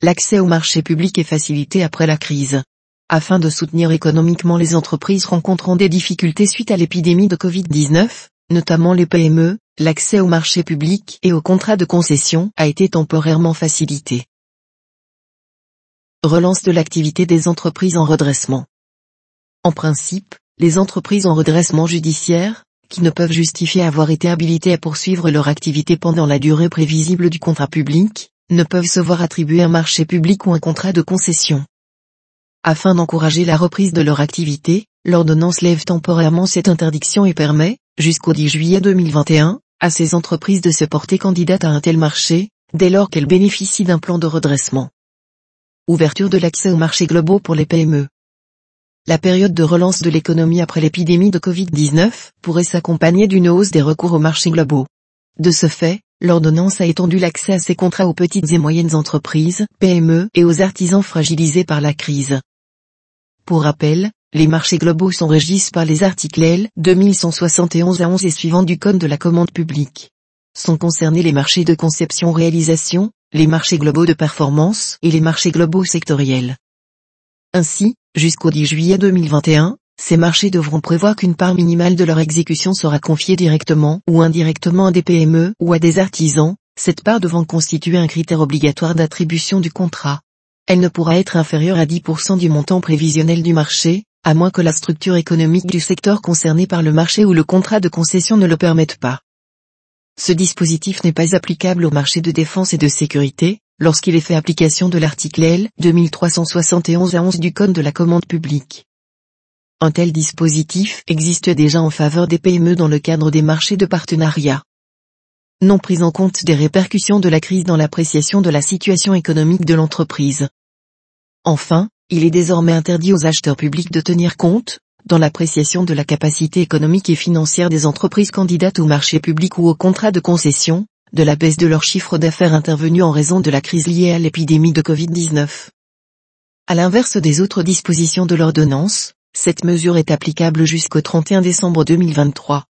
l'accès au marché public est facilité après la crise. Afin de soutenir économiquement les entreprises rencontrant des difficultés suite à l'épidémie de Covid-19, notamment les PME, l'accès au marché public et aux contrats de concession a été temporairement facilité. Relance de l'activité des entreprises en redressement. En principe, les entreprises en redressement judiciaire, qui ne peuvent justifier avoir été habilitées à poursuivre leur activité pendant la durée prévisible du contrat public, ne peuvent se voir attribuer un marché public ou un contrat de concession. Afin d'encourager la reprise de leur activité, l'ordonnance lève temporairement cette interdiction et permet, jusqu'au 10 juillet 2021, à ces entreprises de se porter candidates à un tel marché, dès lors qu'elles bénéficient d'un plan de redressement. Ouverture de l'accès aux marchés globaux pour les PME. La période de relance de l'économie après l'épidémie de Covid-19 pourrait s'accompagner d'une hausse des recours aux marchés globaux. De ce fait, l'ordonnance a étendu l'accès à ces contrats aux petites et moyennes entreprises, PME, et aux artisans fragilisés par la crise. Pour rappel, les marchés globaux sont régis par les articles L 2171 à 11 et suivants du Code de la commande publique. Sont concernés les marchés de conception-réalisation, les marchés globaux de performance et les marchés globaux sectoriels. Ainsi, jusqu'au 10 juillet 2021, ces marchés devront prévoir qu'une part minimale de leur exécution sera confiée directement ou indirectement à des PME ou à des artisans, cette part devant constituer un critère obligatoire d'attribution du contrat. Elle ne pourra être inférieure à 10% du montant prévisionnel du marché, à moins que la structure économique du secteur concerné par le marché ou le contrat de concession ne le permette pas. Ce dispositif n'est pas applicable au marché de défense et de sécurité, lorsqu'il est fait application de l'article L 2371 à 11 du Code de la commande publique. Un tel dispositif existe déjà en faveur des PME dans le cadre des marchés de partenariat. Non prise en compte des répercussions de la crise dans l'appréciation de la situation économique de l'entreprise. Enfin, il est désormais interdit aux acheteurs publics de tenir compte, dans l'appréciation de la capacité économique et financière des entreprises candidates au marché public ou au contrat de concession, de la baisse de leur chiffre d'affaires intervenue en raison de la crise liée à l'épidémie de Covid-19. À l'inverse des autres dispositions de l'ordonnance, cette mesure est applicable jusqu'au 31 décembre 2023.